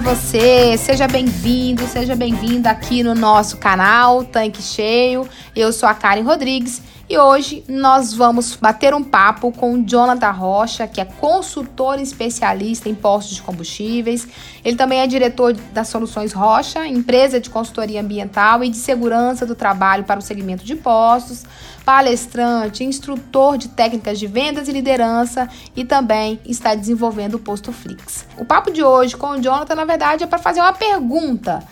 Você? Seja bem-vindo, seja bem-vinda aqui no nosso canal Tanque Cheio. Eu sou a Karen Rodrigues e hoje nós vamos bater um papo com Jonathan Rocha, que é consultor especialista em postos de combustíveis. Ele também é diretor das Soluções Rocha, empresa de consultoria ambiental e de segurança do trabalho para o segmento de postos, palestrante, instrutor de técnicas de vendas e liderança e também está desenvolvendo o Posto Flix. O papo de hoje com o Jonathan, na verdade, é para fazer uma pergunta.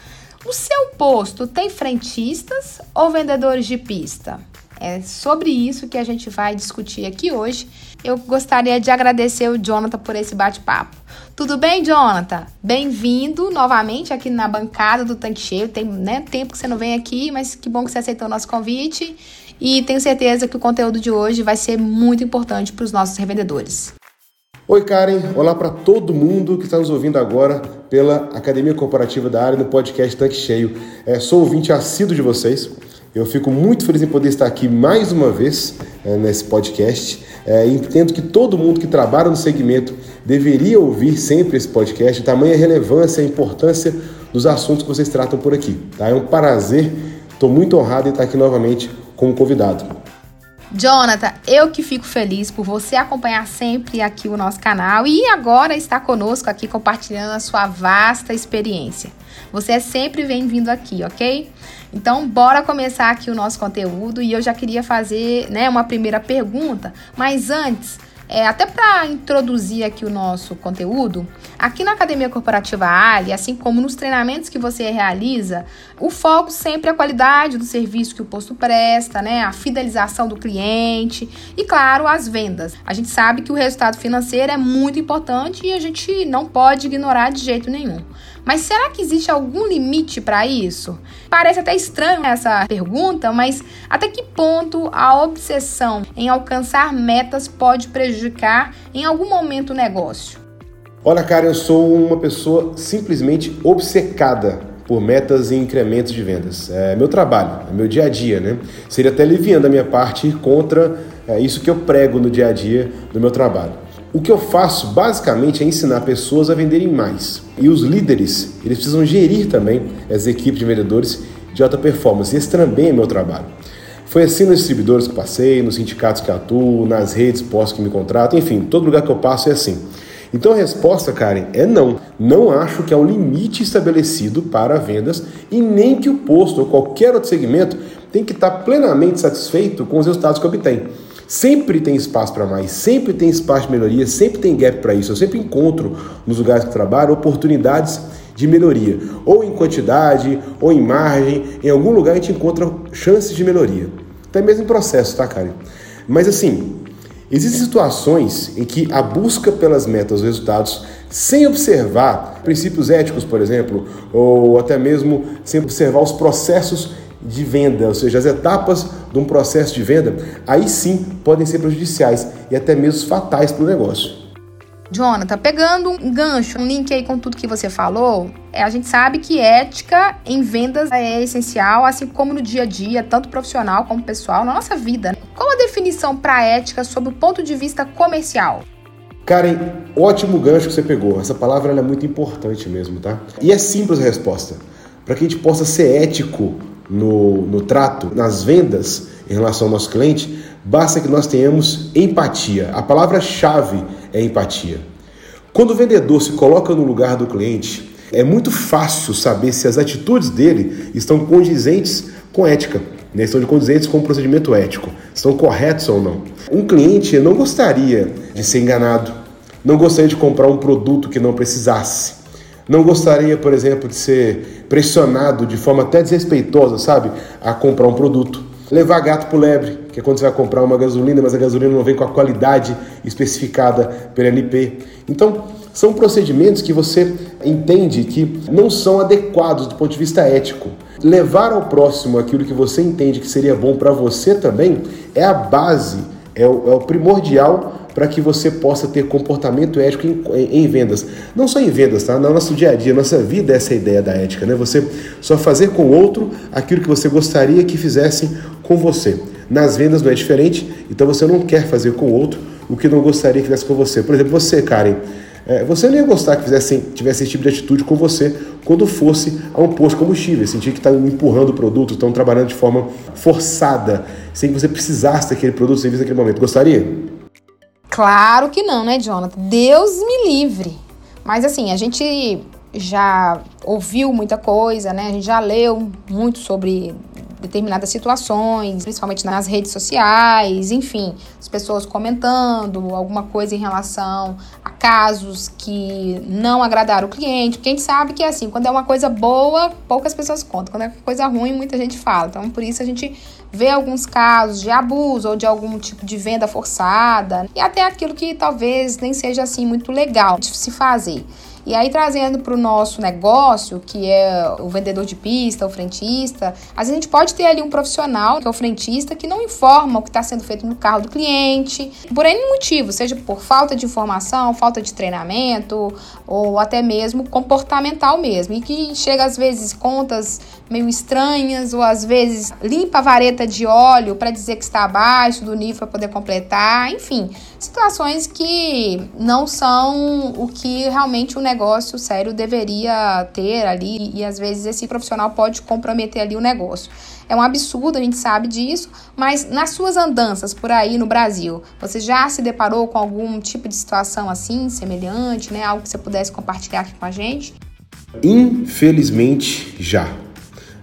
O seu posto tem frentistas ou vendedores de pista? É sobre isso que a gente vai discutir aqui hoje. Eu gostaria de agradecer o Jonathan por esse bate-papo. Tudo bem, Jonathan? Bem-vindo novamente aqui na bancada do Tanque Cheio. Tem né, tempo que você não vem aqui, mas que bom que você aceitou o nosso convite. E tenho certeza que o conteúdo de hoje vai ser muito importante para os nossos revendedores. Oi, Karen. Olá para todo mundo que está nos ouvindo agora pela Academia Corporativa da Área no podcast Tanque Cheio. É, sou ouvinte assíduo de vocês. Eu fico muito feliz em poder estar aqui mais uma vez é, nesse podcast. É, entendo que todo mundo que trabalha no segmento deveria ouvir sempre esse podcast, tamanha relevância e importância dos assuntos que vocês tratam por aqui. Tá? É um prazer, estou muito honrado em estar aqui novamente como convidado. Jonathan, eu que fico feliz por você acompanhar sempre aqui o nosso canal e agora está conosco aqui compartilhando a sua vasta experiência. Você é sempre bem-vindo aqui, ok? Então, bora começar aqui o nosso conteúdo e eu já queria fazer, né, uma primeira pergunta, mas antes, é, até para introduzir aqui o nosso conteúdo, aqui na Academia Corporativa Ali, assim como nos treinamentos que você realiza, o foco sempre é a qualidade do serviço que o posto presta, né? A fidelização do cliente e, claro, as vendas. A gente sabe que o resultado financeiro é muito importante e a gente não pode ignorar de jeito nenhum. Mas será que existe algum limite para isso? Parece até estranho essa pergunta, mas até que ponto a obsessão em alcançar metas pode prejudicar em algum momento o negócio? Olha, cara, eu sou uma pessoa simplesmente obcecada por metas e incrementos de vendas. É meu trabalho, é meu dia a dia, né? Seria até liviano da minha parte ir contra é, isso que eu prego no dia a dia do meu trabalho. O que eu faço basicamente é ensinar pessoas a venderem mais. E os líderes, eles precisam gerir também as equipes de vendedores de alta performance. Esse também é meu trabalho. Foi assim nos distribuidores que passei, nos sindicatos que atuo, nas redes pós que me contratam, enfim, todo lugar que eu passo é assim. Então a resposta, Karen, é não. Não acho que há um limite estabelecido para vendas e nem que o posto ou qualquer outro segmento tem que estar plenamente satisfeito com os resultados que obtém. Sempre tem espaço para mais, sempre tem espaço de melhoria, sempre tem gap para isso. Eu sempre encontro nos lugares que trabalho oportunidades de melhoria, ou em quantidade, ou em margem, em algum lugar a gente encontra chances de melhoria. Até mesmo em processo, tá, Karen? Mas assim, existem situações em que a busca pelas metas, os resultados, sem observar princípios éticos, por exemplo, ou até mesmo sem observar os processos de venda, ou seja, as etapas de um processo de venda, aí sim podem ser prejudiciais e até mesmo fatais para o negócio. Jonathan, pegando um gancho, um link aí com tudo que você falou, é, a gente sabe que ética em vendas é essencial, assim como no dia a dia, tanto profissional como pessoal, na nossa vida. Qual a definição para ética sob o ponto de vista comercial? Karen, ótimo gancho que você pegou. Essa palavra é muito importante mesmo, tá? E é simples a resposta. Para que a gente possa ser ético no, no trato, nas vendas em relação ao nosso cliente, basta que nós tenhamos empatia. A palavra-chave é empatia. Quando o vendedor se coloca no lugar do cliente, é muito fácil saber se as atitudes dele estão condizentes com ética, né? estão condizentes com o procedimento ético, estão corretos ou não. Um cliente não gostaria de ser enganado, não gostaria de comprar um produto que não precisasse. Não gostaria, por exemplo, de ser pressionado de forma até desrespeitosa, sabe, a comprar um produto. Levar gato pro lebre, que é quando você vai comprar uma gasolina, mas a gasolina não vem com a qualidade especificada pela NP. Então, São procedimentos que você entende que não são adequados do ponto de vista ético. Levar ao próximo aquilo que você entende que seria bom para você também é a base, é o, é o primordial para que você possa ter comportamento ético em, em, em, vendas. Não só em vendas, tá? No nosso dia a dia, nossa vida, essa é a ideia da ética, né? Você só fazer com o outro aquilo que você gostaria que fizessem com você. Nas vendas não é diferente, então você não quer fazer com o outro o que não gostaria que fizesse com você. Por exemplo, você, Karen, é, você não ia gostar que fizessem, tivesse esse tipo de atitude com você quando fosse a um posto de combustível, sentir que está empurrando o produto, estão trabalhando de forma forçada, sem que você precisasse daquele produto sem naquele momento. Gostaria? Claro que não, né, Jonathan? Deus me livre. Mas assim, a gente já ouviu muita coisa, né? A gente já leu muito sobre determinadas situações, principalmente nas redes sociais, enfim, as pessoas comentando alguma coisa em relação a casos que não agradaram o cliente, porque a gente sabe que é assim, quando é uma coisa boa, poucas pessoas contam, quando é coisa ruim, muita gente fala. Então, por isso a gente vê alguns casos de abuso ou de algum tipo de venda forçada e até aquilo que talvez nem seja assim muito legal de se fazer. E aí, trazendo para o nosso negócio, que é o vendedor de pista, o frentista, às vezes a gente pode ter ali um profissional, que é o frentista, que não informa o que está sendo feito no carro do cliente, por N motivo, seja por falta de informação, falta de treinamento, ou até mesmo comportamental mesmo. E que chega às vezes contas meio estranhas, ou às vezes limpa a vareta de óleo para dizer que está abaixo do nível para poder completar, enfim, situações que não são o que realmente o negócio negócio sério deveria ter ali e às vezes esse profissional pode comprometer ali o negócio. É um absurdo, a gente sabe disso, mas nas suas andanças por aí no Brasil, você já se deparou com algum tipo de situação assim, semelhante, né? Algo que você pudesse compartilhar aqui com a gente? Infelizmente, já.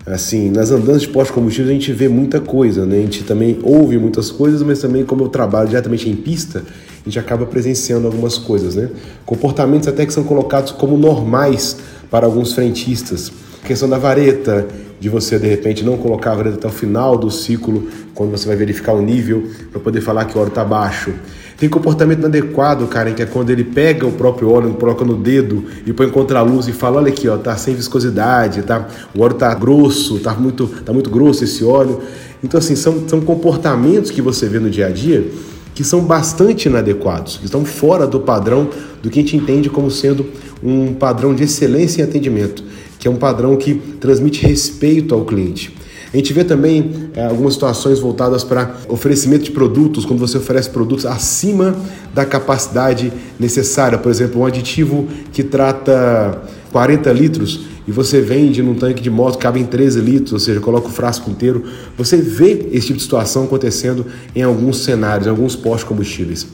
Assim, nas andanças de pós-combustível a gente vê muita coisa, né? A gente também ouve muitas coisas, mas também como eu trabalho diretamente em pista, a gente acaba presenciando algumas coisas, né? Comportamentos até que são colocados como normais para alguns frentistas. A questão da vareta, de você de repente não colocar a vareta até o final do ciclo, quando você vai verificar o nível, para poder falar que o óleo está baixo. Tem comportamento inadequado, cara, que é quando ele pega o próprio óleo, coloca no dedo e põe contra a luz e fala: olha aqui, ó, tá sem viscosidade, tá? O óleo tá grosso, tá muito, tá muito grosso esse óleo. Então, assim, são, são comportamentos que você vê no dia a dia que são bastante inadequados, que estão fora do padrão do que a gente entende como sendo um padrão de excelência em atendimento, que é um padrão que transmite respeito ao cliente. A gente vê também é, algumas situações voltadas para oferecimento de produtos, quando você oferece produtos acima da capacidade necessária. Por exemplo, um aditivo que trata 40 litros e você vende num tanque de moto que cabe em 13 litros, ou seja, coloca o frasco inteiro. Você vê esse tipo de situação acontecendo em alguns cenários, em alguns postos combustíveis.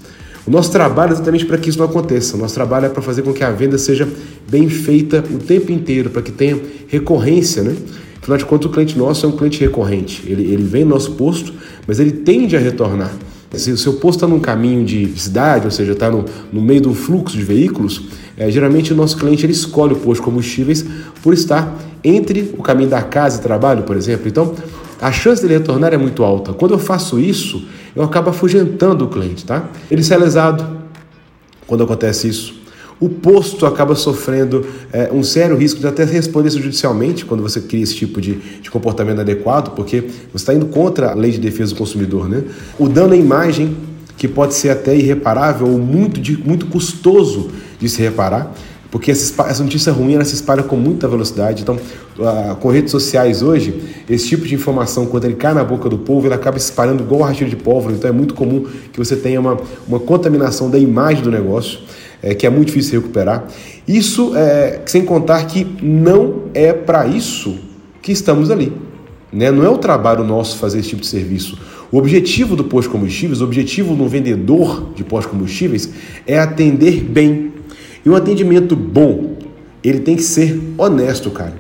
O nosso trabalho é exatamente para que isso não aconteça. O nosso trabalho é para fazer com que a venda seja bem feita o tempo inteiro, para que tenha recorrência, né? Afinal de contas, o cliente nosso é um cliente recorrente. Ele, ele vem no nosso posto, mas ele tende a retornar. Se o seu posto está num caminho de cidade, ou seja, está no, no meio um fluxo de veículos, é, geralmente o nosso cliente ele escolhe o posto de combustíveis por estar entre o caminho da casa e trabalho, por exemplo. Então, a chance dele retornar é muito alta. Quando eu faço isso, eu acabo afugentando o cliente, tá? Ele sai lesado quando acontece isso o posto acaba sofrendo é, um sério risco de até responder judicialmente quando você cria esse tipo de, de comportamento adequado, porque você está indo contra a lei de defesa do consumidor. Né? O dano à imagem, que pode ser até irreparável ou muito, de, muito custoso de se reparar, porque essa notícia ruim ela se espalha com muita velocidade. Então, com redes sociais hoje, esse tipo de informação, quando ele cai na boca do povo, ele acaba espalhando igual um rastilho de pólvora. Então, é muito comum que você tenha uma, uma contaminação da imagem do negócio é, que é muito difícil recuperar. Isso é, sem contar que não é para isso que estamos ali. Né? Não é o trabalho nosso fazer esse tipo de serviço. O objetivo do posto de combustíveis, o objetivo do vendedor de posto de combustíveis é atender bem. E um atendimento bom, ele tem que ser honesto, cara.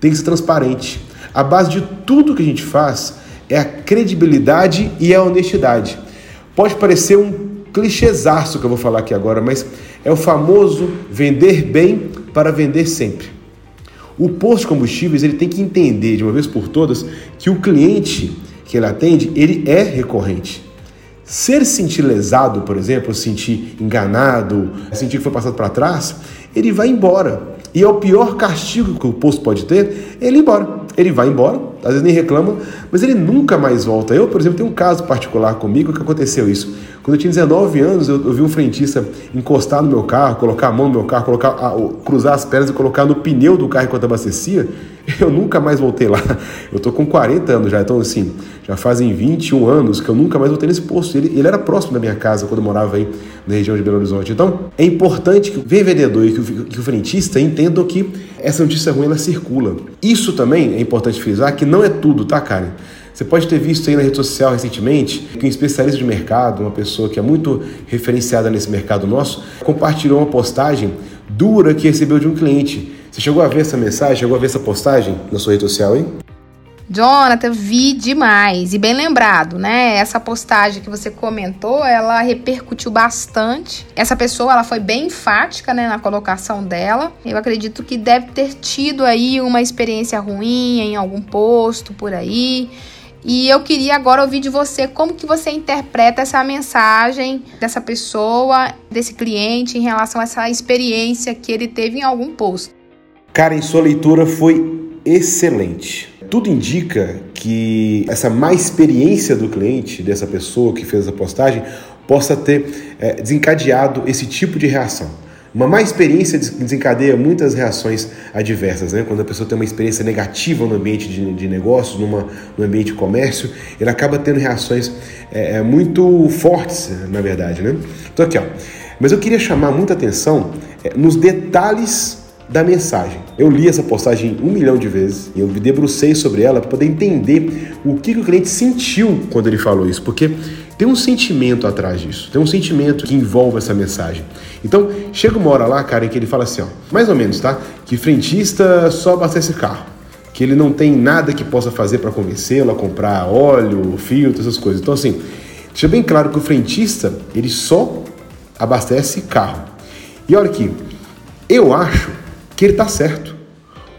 Tem que ser transparente. A base de tudo que a gente faz é a credibilidade e a honestidade. Pode parecer um clichêzaço que eu vou falar aqui agora, mas é o famoso vender bem para vender sempre. O posto de combustíveis ele tem que entender de uma vez por todas que o cliente que ele atende ele é recorrente. Se se sentir lesado, por exemplo, sentir enganado, sentir que foi passado para trás, ele vai embora. E é o pior castigo que o posto pode ter, é ele ir embora. Ele vai embora, às vezes nem reclama, mas ele nunca mais volta. Eu, por exemplo, tenho um caso particular comigo que aconteceu isso. Quando eu tinha 19 anos, eu, eu vi um frentista encostar no meu carro, colocar a mão no meu carro, colocar, a, cruzar as pernas e colocar no pneu do carro enquanto abastecia. Eu nunca mais voltei lá. Eu tô com 40 anos já, então assim, já fazem 21 anos que eu nunca mais voltei nesse posto. Ele, ele era próximo da minha casa quando eu morava aí na região de Belo Horizonte. Então, é importante que o vendedor e que o, que o frentista entendam que essa notícia ruim ela circula. Isso também é importante frisar que não é tudo, tá, Karen? Você pode ter visto aí na rede social recentemente que um especialista de mercado, uma pessoa que é muito referenciada nesse mercado nosso, compartilhou uma postagem dura que recebeu de um cliente. Você chegou a ver essa mensagem, chegou a ver essa postagem na sua rede social, hein? Jonathan, vi demais. E bem lembrado, né? Essa postagem que você comentou, ela repercutiu bastante. Essa pessoa, ela foi bem enfática, né, na colocação dela. Eu acredito que deve ter tido aí uma experiência ruim em algum posto por aí. E eu queria agora ouvir de você como que você interpreta essa mensagem dessa pessoa, desse cliente em relação a essa experiência que ele teve em algum posto. Karen, sua leitura foi excelente. Tudo indica que essa má experiência do cliente, dessa pessoa que fez a postagem, possa ter é, desencadeado esse tipo de reação. Uma má experiência desencadeia muitas reações adversas, né? Quando a pessoa tem uma experiência negativa no ambiente de, de negócios, numa, no ambiente de comércio, ele acaba tendo reações é, é, muito fortes, na verdade, né? Então aqui, ó. Mas eu queria chamar muita atenção é, nos detalhes da mensagem. Eu li essa postagem um milhão de vezes e eu me debrucei sobre ela para poder entender o que, que o cliente sentiu quando ele falou isso, porque tem um sentimento atrás disso, tem um sentimento que envolve essa mensagem. Então, chega uma hora lá, cara, em que ele fala assim, ó, mais ou menos, tá? Que frentista só abastece carro, que ele não tem nada que possa fazer para convencê-lo a comprar óleo, filtro, essas coisas. Então, assim, deixa bem claro que o frentista, ele só abastece carro. E olha aqui, eu acho que ele tá certo.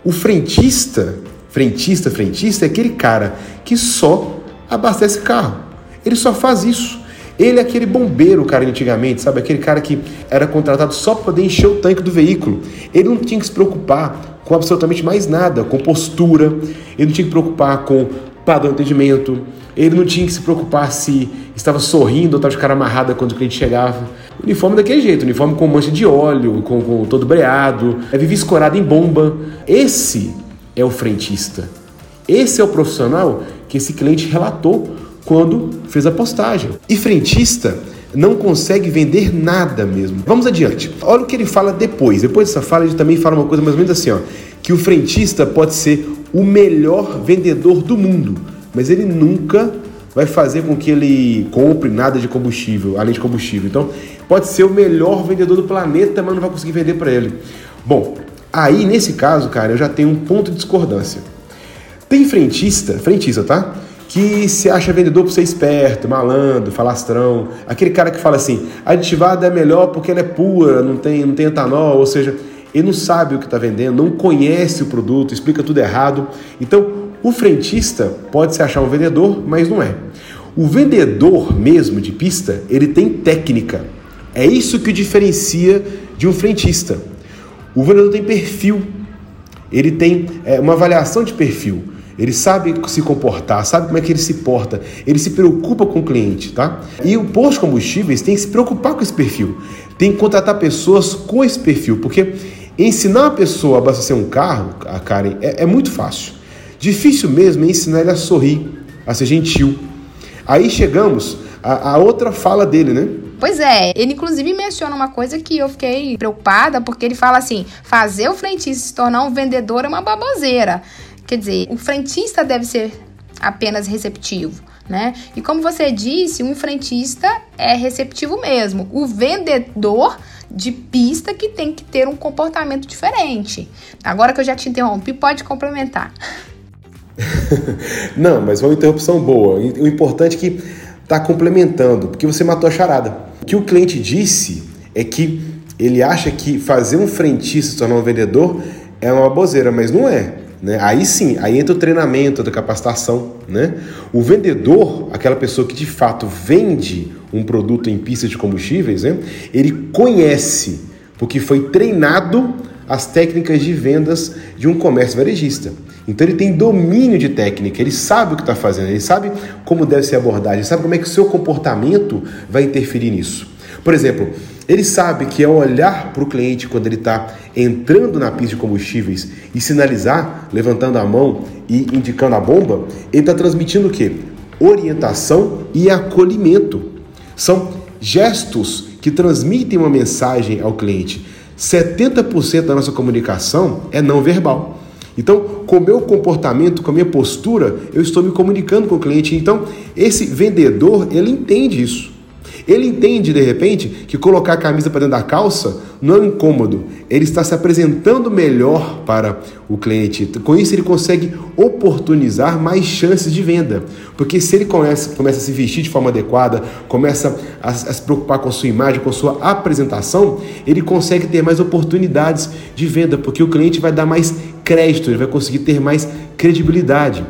O frentista, frentista, frentista é aquele cara que só abastece carro. Ele só faz isso. Ele é aquele bombeiro, cara, antigamente, sabe? Aquele cara que era contratado só para poder encher o tanque do veículo. Ele não tinha que se preocupar com absolutamente mais nada, com postura, ele não tinha que se preocupar com padrão de atendimento, ele não tinha que se preocupar se estava sorrindo ou estava de cara amarrada quando o cliente chegava. Uniforme daquele jeito, uniforme com mancha de óleo, com, com todo breado, é vive escorado em bomba. Esse é o frentista. Esse é o profissional que esse cliente relatou quando fez a postagem. E frentista não consegue vender nada mesmo. Vamos adiante. Olha o que ele fala depois. Depois dessa fala, ele também fala uma coisa mais ou menos assim, ó, que o frentista pode ser o melhor vendedor do mundo, mas ele nunca vai fazer com que ele compre nada de combustível, além de combustível. Então, pode ser o melhor vendedor do planeta, mas não vai conseguir vender para ele. Bom, aí nesse caso, cara, eu já tenho um ponto de discordância. Tem frentista, frentista, tá? que se acha vendedor por ser esperto, malandro, falastrão, aquele cara que fala assim, aditivada é melhor porque ela é pura, não tem, não tem etanol, ou seja, ele não sabe o que está vendendo, não conhece o produto, explica tudo errado. Então, o frentista pode se achar um vendedor, mas não é. O vendedor mesmo de pista, ele tem técnica. É isso que o diferencia de um frentista. O vendedor tem perfil, ele tem é, uma avaliação de perfil. Ele sabe se comportar, sabe como é que ele se porta, ele se preocupa com o cliente, tá? E o posto de combustíveis tem que se preocupar com esse perfil, tem que contratar pessoas com esse perfil, porque ensinar a pessoa a abastecer um carro, a Karen, é, é muito fácil. Difícil mesmo é ensinar ele a sorrir, a ser gentil. Aí chegamos a, a outra fala dele, né? Pois é, ele inclusive menciona uma coisa que eu fiquei preocupada, porque ele fala assim: fazer o frentista se tornar um vendedor é uma baboseira. Quer dizer, o frentista deve ser apenas receptivo. Né? E como você disse, um frentista é receptivo mesmo. O vendedor de pista que tem que ter um comportamento diferente. Agora que eu já te interrompi, pode complementar. Não, mas uma interrupção boa. O importante é que está complementando, porque você matou a charada. O que o cliente disse é que ele acha que fazer um frentista se tornar um vendedor é uma bozeira, mas não é. Né? Aí sim, aí entra o treinamento, a capacitação. Né? O vendedor, aquela pessoa que de fato vende um produto em pista de combustíveis, né? ele conhece, porque foi treinado as técnicas de vendas de um comércio varejista. Então ele tem domínio de técnica, ele sabe o que está fazendo, ele sabe como deve ser abordado, ele sabe como é que o seu comportamento vai interferir nisso. Por exemplo, ele sabe que ao olhar para o cliente quando ele está entrando na pista de combustíveis e sinalizar, levantando a mão e indicando a bomba, ele está transmitindo o quê? Orientação e acolhimento. São gestos que transmitem uma mensagem ao cliente. 70% da nossa comunicação é não verbal. Então, com o meu comportamento, com a minha postura, eu estou me comunicando com o cliente. Então, esse vendedor, ele entende isso. Ele entende de repente que colocar a camisa para dentro da calça não é um incômodo. Ele está se apresentando melhor para o cliente. Com isso, ele consegue oportunizar mais chances de venda. Porque se ele começa, começa a se vestir de forma adequada, começa a, a se preocupar com a sua imagem, com a sua apresentação, ele consegue ter mais oportunidades de venda, porque o cliente vai dar mais crédito, ele vai conseguir ter mais credibilidade.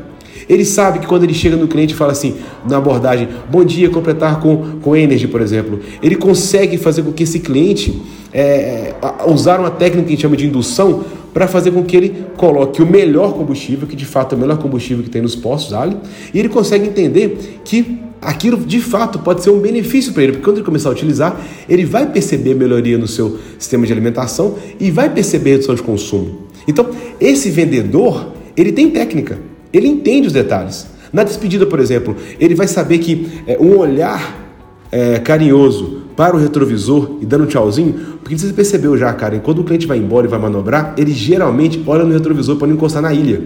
Ele sabe que quando ele chega no cliente e fala assim, na abordagem, bom dia, completar com, com Energy, por exemplo, ele consegue fazer com que esse cliente é, usar uma técnica que a gente chama de indução para fazer com que ele coloque o melhor combustível, que de fato é o melhor combustível que tem nos postos Ali, e ele consegue entender que aquilo de fato pode ser um benefício para ele, porque quando ele começar a utilizar, ele vai perceber melhoria no seu sistema de alimentação e vai perceber redução de consumo. Então, esse vendedor, ele tem técnica. Ele entende os detalhes. Na despedida, por exemplo, ele vai saber que é, um olhar é, carinhoso para o retrovisor e dando um tchauzinho, porque você percebeu já, cara, quando o cliente vai embora e vai manobrar, ele geralmente olha no retrovisor para não encostar na ilha.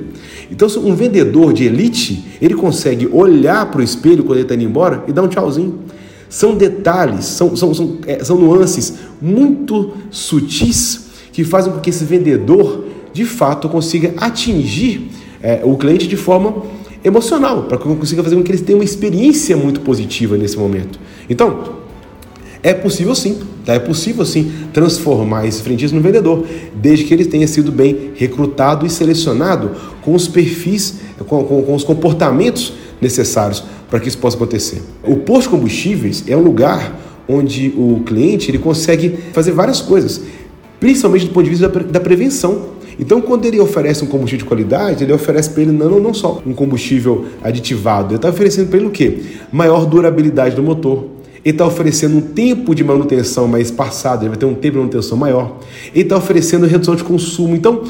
Então, um vendedor de elite, ele consegue olhar para o espelho quando ele está indo embora e dar um tchauzinho. São detalhes, são, são, são, é, são nuances muito sutis que fazem com que esse vendedor, de fato, consiga atingir é, o cliente de forma emocional, para que eu consiga fazer com que eles tenham uma experiência muito positiva nesse momento. Então, é possível sim, tá? é possível sim transformar esse frentista no vendedor, desde que ele tenha sido bem recrutado e selecionado com os perfis, com, com, com os comportamentos necessários para que isso possa acontecer. O posto de combustíveis é um lugar onde o cliente ele consegue fazer várias coisas, principalmente do ponto de vista da, da prevenção. Então, quando ele oferece um combustível de qualidade, ele oferece para ele não, não só um combustível aditivado, ele está oferecendo para ele o quê? Maior durabilidade do motor. Ele está oferecendo um tempo de manutenção mais passado, ele vai ter um tempo de manutenção maior. Ele está oferecendo redução de consumo. Então,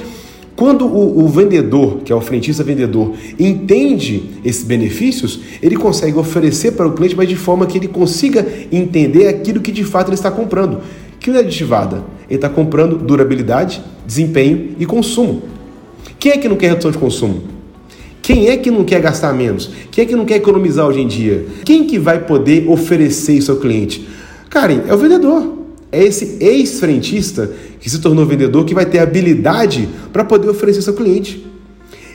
quando o, o, vendedor, que é o frentista vendedor, entende esses benefícios, ele consegue oferecer para o cliente, mas de forma que ele consiga entender aquilo que de fato ele está comprando. Que não é aditivada? Ele está comprando durabilidade, desempenho e consumo. Quem é que não quer redução de consumo? Quem é que não quer gastar menos? Quem é que não quer economizar hoje em dia? Quem que vai poder oferecer isso ao cliente? Karen, é o vendedor. É esse ex-frentista que se tornou vendedor que vai ter habilidade para poder oferecer ao cliente.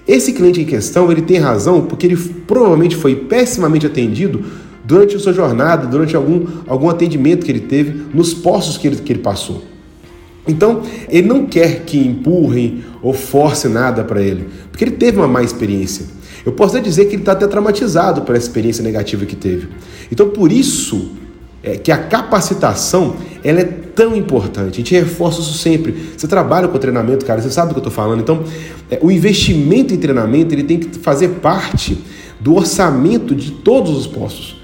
Esse cliente em questão, ele tem razão porque ele provavelmente foi pessimamente atendido durante a sua jornada, durante algum, algum atendimento que ele teve, nos postos que ele, que ele passou. Então, ele não quer que empurrem ou forcem nada para ele, porque ele teve uma má experiência. Eu posso até dizer que ele está até traumatizado pela experiência negativa que teve. Então, por isso é que a capacitação ela é tão importante. A gente reforça isso sempre. Você trabalha com treinamento, cara, você sabe do que eu estou falando. Então, é, o investimento em treinamento ele tem que fazer parte do orçamento de todos os postos.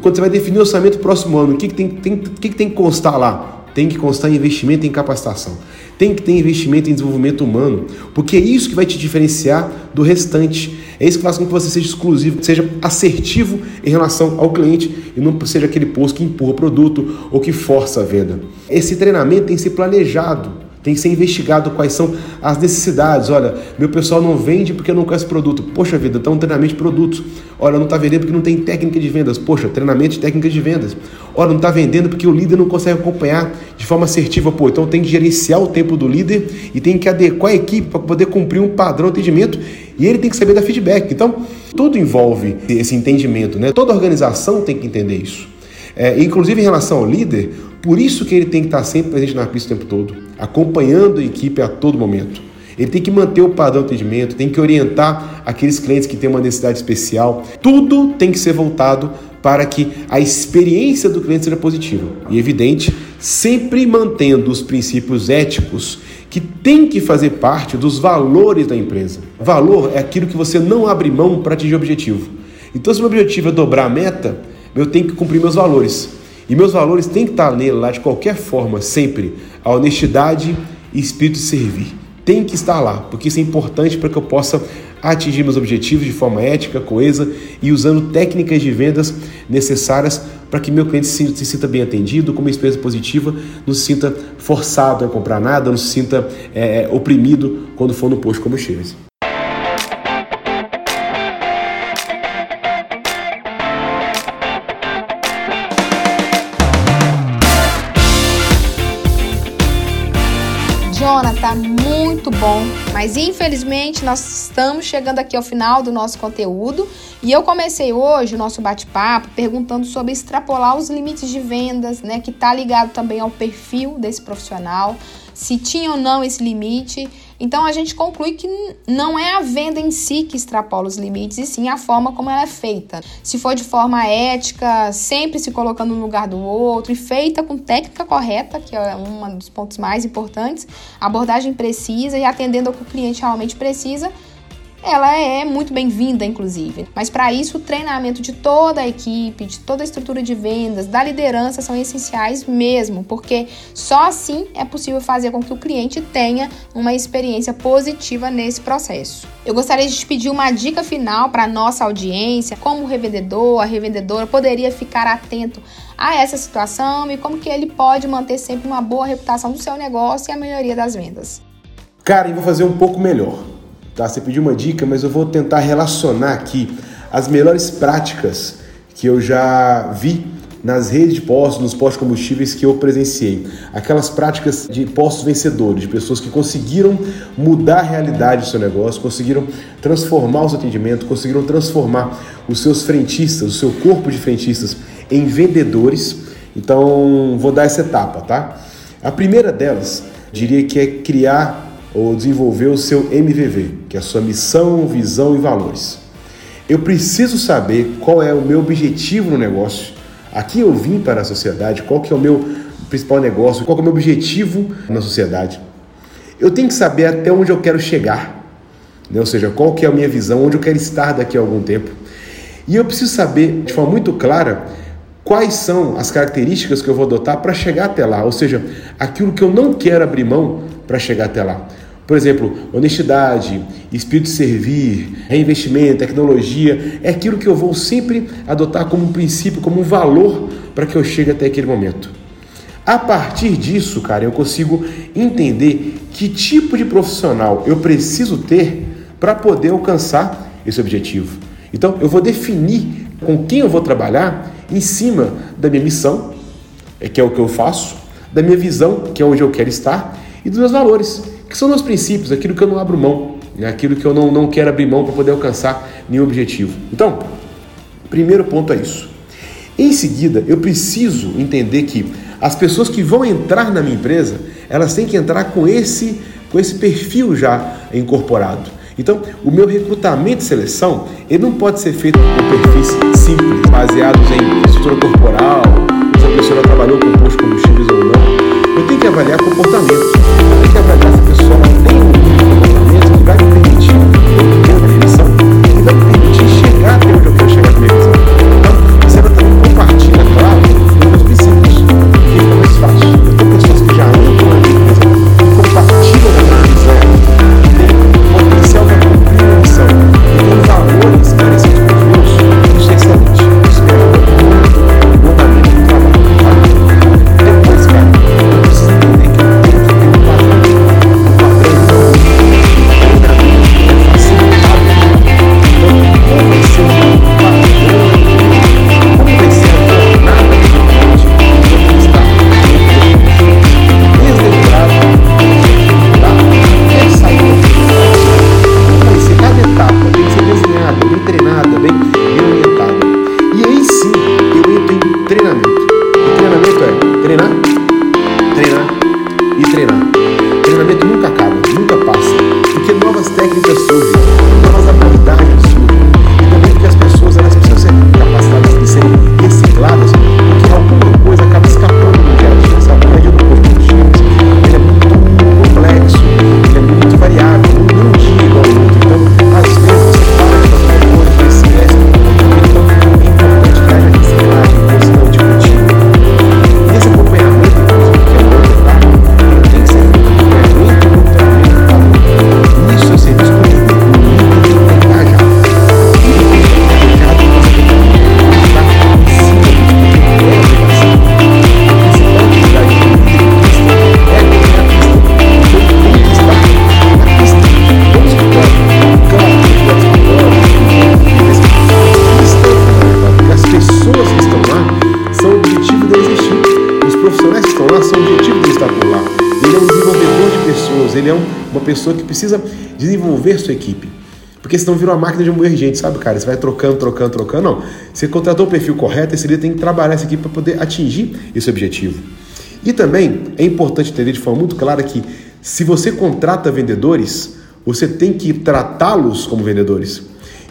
Quando você vai definir o orçamento próximo ano, o que, que, tem, tem, que, que tem que constar lá? tem que constar investimento em capacitação, tem que ter investimento em desenvolvimento humano, porque é isso que vai te diferenciar do restante. É isso que faz com que você seja exclusivo, seja assertivo em relação ao cliente e não seja aquele posto que empurra produto ou que força a venda. Esse treinamento tem que ser planejado. Tem que ser investigado quais são as necessidades. Olha, meu pessoal não vende porque não conhece produto. Poxa vida, então treinamento de produtos. Olha, não está vendendo porque não tem técnica de vendas. Poxa, treinamento de técnicas de vendas. Olha, não está vendendo porque o líder não consegue acompanhar de forma assertiva. Pô, então tem que gerenciar o tempo do líder e tem que adequar a equipe para poder cumprir um padrão de atendimento e ele tem que saber dar feedback. Então, tudo envolve esse entendimento, né? Toda organização tem que entender isso. É, inclusive em relação ao líder, por isso que ele tem que estar sempre presente na pista o tempo todo, acompanhando a equipe a todo momento. Ele tem que manter o padrão de atendimento, tem que orientar aqueles clientes que têm uma necessidade especial. Tudo tem que ser voltado para que a experiência do cliente seja positiva. E evidente, sempre mantendo os princípios éticos que tem que fazer parte dos valores da empresa. Valor é aquilo que você não abre mão para atingir o objetivo. Então, se o objetivo é dobrar a meta, eu tenho que cumprir meus valores. E meus valores têm que estar nele lá de qualquer forma, sempre. A honestidade e espírito de servir. Tem que estar lá, porque isso é importante para que eu possa atingir meus objetivos de forma ética, coesa e usando técnicas de vendas necessárias para que meu cliente se, se, sinta bem atendido, com uma experiência positiva, não se sinta forçado a comprar nada, não se sinta é, oprimido quando for no posto combustíveis. Jonathan, muito bom, mas infelizmente nós estamos chegando aqui ao final do nosso conteúdo e eu comecei hoje o nosso bate-papo perguntando sobre extrapolar os limites de vendas, né, que está ligado também ao perfil desse profissional, se tinha ou não esse limite. Então a gente conclui que não é a venda em si que extrapola os limites, e sim a forma como ela é feita. Se for de forma ética, sempre se colocando no lugar do outro e feita com técnica correta, que é um dos pontos mais importantes, abordagem precisa e atendendo ao que o cliente realmente precisa, ela é muito bem-vinda, inclusive. Mas para isso, o treinamento de toda a equipe, de toda a estrutura de vendas, da liderança são essenciais mesmo, porque só assim é possível fazer com que o cliente tenha uma experiência positiva nesse processo. Eu gostaria de te pedir uma dica final para nossa audiência, como o revendedor, a revendedora poderia ficar atento a essa situação e como que ele pode manter sempre uma boa reputação do seu negócio e a melhoria das vendas. Cara, e vou fazer um pouco melhor. Tá? Você pediu uma dica, mas eu vou tentar relacionar aqui as melhores práticas que eu já vi nas redes de postos, nos postos combustíveis que eu presenciei. Aquelas práticas de postos vencedores, de pessoas que conseguiram mudar a realidade do seu negócio, conseguiram transformar o seu atendimento, conseguiram transformar os seus frentistas, o seu corpo de frentistas em vendedores. Então, vou dar essa etapa, tá? A primeira delas, diria que é criar ou desenvolver o seu MVV, que é a sua missão, visão e valores. Eu preciso saber qual é o meu objetivo no negócio, aqui eu vim para a sociedade, qual que é o meu principal negócio, qual que é o meu objetivo na sociedade. Eu tenho que saber até onde eu quero chegar, né? ou seja, qual que é a minha visão, onde eu quero estar daqui a algum tempo. E eu preciso saber de forma muito clara quais são as características que eu vou adotar para chegar até lá, ou seja, aquilo que eu não quero abrir mão para chegar até lá. Por exemplo, honestidade, espírito de servir, reinvestimento, tecnologia, é aquilo que eu vou sempre adotar como um princípio, como um valor para que eu chegue até aquele momento. A partir disso, cara, eu consigo entender que tipo de profissional eu preciso ter para poder alcançar esse objetivo. Então, eu vou definir com quem eu vou trabalhar em cima da minha missão, é que é o que eu faço, da minha visão, que é onde eu quero estar, e dos meus valores, que são meus princípios, aquilo que eu não abro mão, né? aquilo que eu não, não quero abrir mão para poder alcançar nenhum objetivo. Então, primeiro ponto é isso. Em seguida, eu preciso entender que as pessoas que vão entrar na minha empresa, elas têm que entrar com esse, com esse perfil já incorporado. Então, o meu recrutamento e seleção, ele não pode ser feito com perfis simples, baseados em estrutura corporal, se a pessoa trabalhou com posto de combustíveis ou não. Eu tenho que avaliar comportamento. Eu tenho que avaliar ele é um, uma pessoa que precisa desenvolver sua equipe. Porque senão vira uma máquina de moer gente, sabe, cara? Você vai trocando, trocando, trocando. Não. Você contratou o perfil correto, esse líder tem que trabalhar essa equipe para poder atingir esse objetivo. E também é importante entender de forma muito clara que se você contrata vendedores, você tem que tratá-los como vendedores.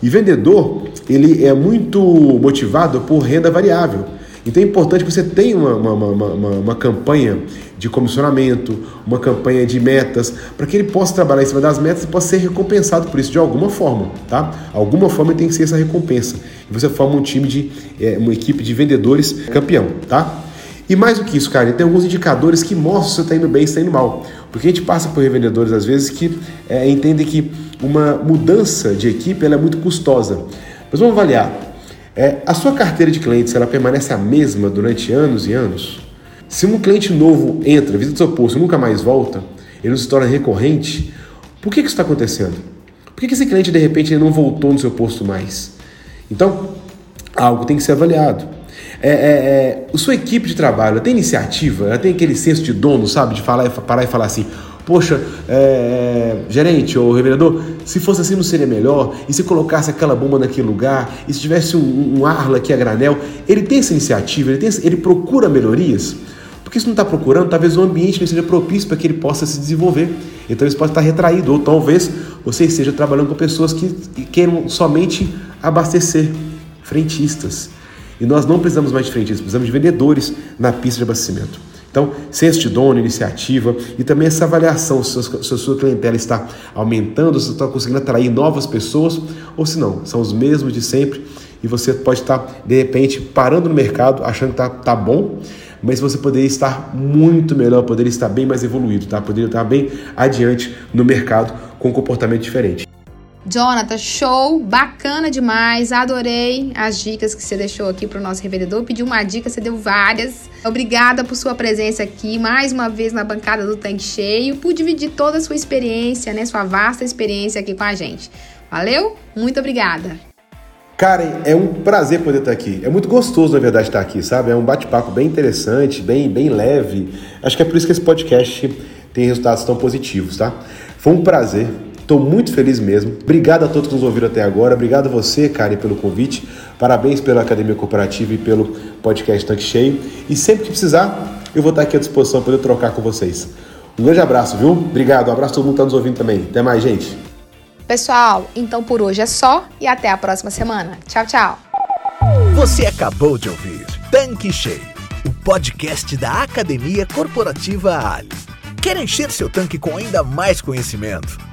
E vendedor, ele é muito motivado por renda variável. Então é importante que você tenha uma, uma, uma, uma, uma campanha de comissionamento, uma campanha de metas, para que ele possa trabalhar em cima das metas e possa ser recompensado por isso de alguma forma, tá? Alguma forma tem que ser essa recompensa. E você forma um time de, é, uma equipe de vendedores campeão, tá? E mais do que isso, cara, tem alguns indicadores que mostram se você está indo bem, se está indo mal. Porque a gente passa por revendedores às vezes que é, entendem que uma mudança de equipe é muito custosa. Mas vamos avaliar. É, a sua carteira de clientes ela permanece a mesma durante anos e anos? Se um cliente novo entra, visita o seu posto e nunca mais volta, ele não se torna recorrente, por que, que isso está acontecendo? Por que, que esse cliente de repente não voltou no seu posto mais? Então, algo tem que ser avaliado. É, é, é, a sua equipe de trabalho tem iniciativa, ela tem aquele senso de dono, sabe? De falar, parar e falar assim: Poxa, é, é, gerente ou revendedor, se fosse assim não seria melhor? E se colocasse aquela bomba naquele lugar? E se tivesse um, um Arla aqui a granel? Ele tem essa iniciativa, ele, tem, ele procura melhorias? Porque se não está procurando, talvez o ambiente não seja propício para que ele possa se desenvolver. Então ele pode estar retraído, ou talvez você esteja trabalhando com pessoas que queiram somente abastecer, frentistas. E nós não precisamos mais de frentistas, precisamos de vendedores na pista de abastecimento. Então, senso de dono, iniciativa e também essa avaliação se a sua clientela está aumentando, se está conseguindo atrair novas pessoas ou se não, são os mesmos de sempre e você pode estar, de repente, parando no mercado achando que está tá bom, mas você poderia estar muito melhor, poderia estar bem mais evoluído, tá? poderia estar bem adiante no mercado com um comportamento diferente. Jonathan, show, bacana demais, adorei as dicas que você deixou aqui para o nosso revendedor. Pediu uma dica, você deu várias. Obrigada por sua presença aqui, mais uma vez na bancada do Tanque Cheio, por dividir toda a sua experiência, né, sua vasta experiência aqui com a gente. Valeu? Muito obrigada. Karen, é um prazer poder estar aqui. É muito gostoso, na verdade, estar aqui, sabe? É um bate-papo bem interessante, bem, bem leve. Acho que é por isso que esse podcast tem resultados tão positivos, tá? Foi um prazer Estou muito feliz mesmo. Obrigado a todos que nos ouviram até agora. Obrigado a você, Karen, pelo convite. Parabéns pela Academia Cooperativa e pelo podcast Tanque Cheio. E sempre que precisar, eu vou estar aqui à disposição para poder trocar com vocês. Um grande abraço, viu? Obrigado. Um abraço a todo mundo que está nos ouvindo também. Até mais, gente. Pessoal, então por hoje é só e até a próxima semana. Tchau, tchau. Você acabou de ouvir Tanque Cheio, o podcast da Academia Corporativa Ali. Quer encher seu tanque com ainda mais conhecimento?